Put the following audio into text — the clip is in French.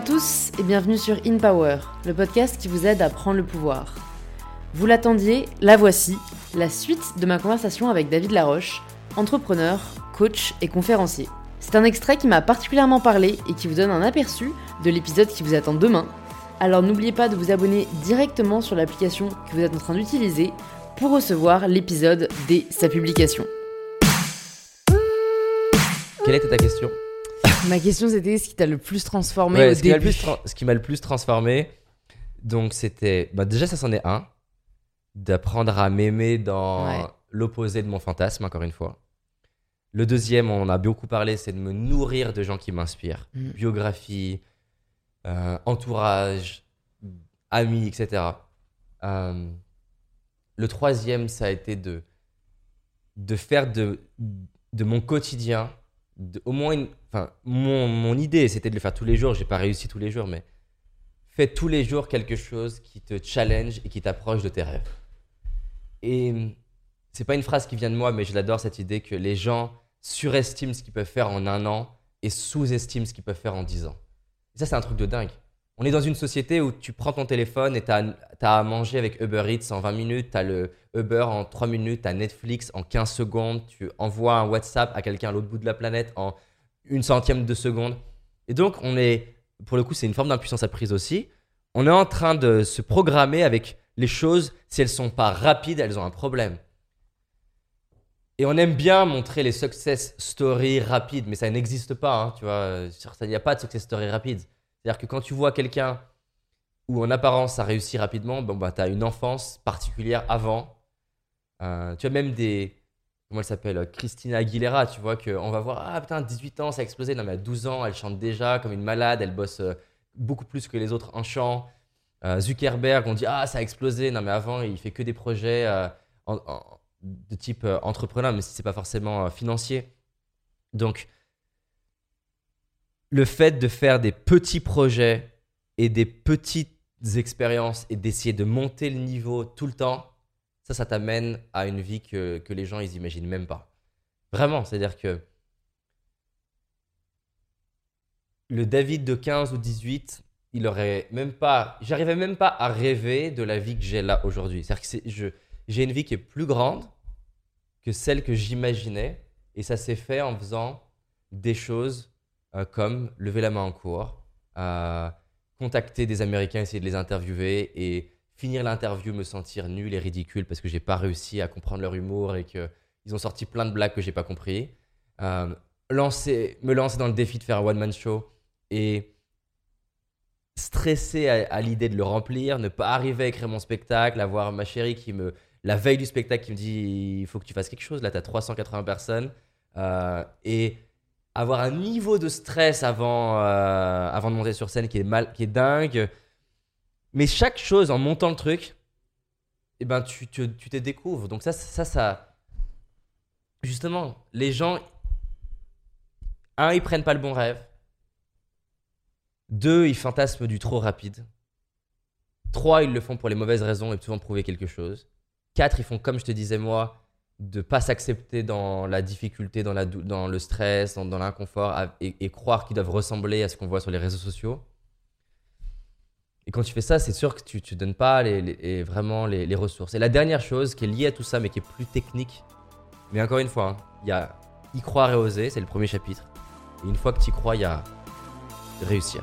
à tous et bienvenue sur In Power, le podcast qui vous aide à prendre le pouvoir. Vous l'attendiez, la voici, la suite de ma conversation avec David Laroche, entrepreneur, coach et conférencier. C'est un extrait qui m'a particulièrement parlé et qui vous donne un aperçu de l'épisode qui vous attend demain. Alors n'oubliez pas de vous abonner directement sur l'application que vous êtes en train d'utiliser pour recevoir l'épisode dès sa publication. Quelle était ta question? Ma question c'était ce qui t'a le plus transformé Ouais, au ce qui m'a le début. plus tra- ce qui m'a le plus transformé, donc c'était. Bah déjà, ça c'en est un. D'apprendre à m'aimer dans Ouais. l'opposé de mon fantasme, encore une fois. Le deuxième, on en a beaucoup parlé, c'est de me nourrir de gens qui m'inspirent. Mm. Biographie, euh, entourage, amis, etc. Euh, le troisième, ça a été de, de faire de, de mon quotidien, au moins une, enfin, mon, mon idée, c'était de le faire tous les jours. J'ai pas réussi tous les jours, mais fais tous les jours quelque chose qui te challenge et qui t'approche de tes rêves. Et c'est pas une phrase qui vient de moi, mais je l'adore cette idée que les gens surestiment ce qu'ils peuvent faire en un an et sous-estiment ce qu'ils peuvent faire en dix ans. Et ça, c'est un truc de dingue. On est dans une société où tu prends ton téléphone et tu as, à manger avec Uber Eats en 20 minutes, tu as le Uber en 3 minutes, tu as Netflix en 15 secondes, tu envoies un WhatsApp à quelqu'un à l'autre bout de la planète en une centième de seconde. Et donc, on est, pour le coup, c'est une forme d'impuissance apprise aussi. On est en train de se programmer avec les choses, si elles sont pas rapides, elles ont un problème. Et on aime bien montrer les success stories rapides, mais ça n'existe pas, hein, tu vois. Il n'y a pas de success story rapide. C'est-à-dire que quand tu vois quelqu'un où en apparence ça réussit rapidement, bon, bah, tu as une enfance particulière avant. Euh, tu as même des. Comment elle s'appelle euh, Christina Aguilera, tu vois, qu'on va voir, ah putain, 18 ans, ça a explosé. Non, mais à 12 ans, elle chante déjà comme une malade, elle bosse euh, beaucoup plus que les autres en chant. Zuckerberg, on dit, ah, ça a explosé. Non, mais avant, il fait que des projets de type entrepreneur, mais si c'est pas forcément financier. Donc, le fait de faire des petits projets et des petites expériences et d'essayer de monter le niveau tout le temps, ça, ça t'amène à une vie que, que les gens, ils imaginent même pas. Vraiment, c'est-à-dire que le David de 15 ou 18, il aurait même pas, j'arrivais même pas à rêver de la vie que j'ai là aujourd'hui. C'est-à-dire que j'ai une vie qui est plus grande que celle que j'imaginais et ça s'est fait en faisant des choses euh, comme lever la main en cours, contacter des Américains, essayer de les interviewer et finir l'interview, me sentir nul et ridicule parce que j'ai pas réussi à comprendre leur humour et que ils ont sorti plein de blagues que j'ai pas compris. Euh, lancer, me lancer dans le défi de faire un one man show et stresser à, à l'idée de le remplir, ne pas arriver à écrire mon spectacle, avoir ma chérie qui me la veille du spectacle qui me dit il faut que tu fasses quelque chose. Là, tu as 380 personnes euh, et avoir un niveau de stress avant, euh, avant de monter sur scène qui est, mal, qui est dingue. Mais chaque chose, en montant le truc, eh ben, tu, te- tu te découvres. Donc ça, ça, ça... Justement, les gens... Un, ils prennent pas le bon rêve. Deux, ils fantasment du trop rapide. Trois, ils le font pour les mauvaises raisons et souvent prouver quelque chose. Quatre, ils font comme je te disais moi, de pas s'accepter dans la difficulté, dans, la dans le stress, dans, l'inconfort et, croire qu'ils doivent ressembler à ce qu'on voit sur les réseaux sociaux. Et quand tu fais ça, c'est sûr que tu ne donnes pas les, vraiment les, les ressources. Et la dernière chose qui est liée à tout ça, mais qui est plus technique, mais encore une fois, hein, il y a y croire et oser, c'est le premier chapitre. Et une fois que tu y crois, il y a réussir.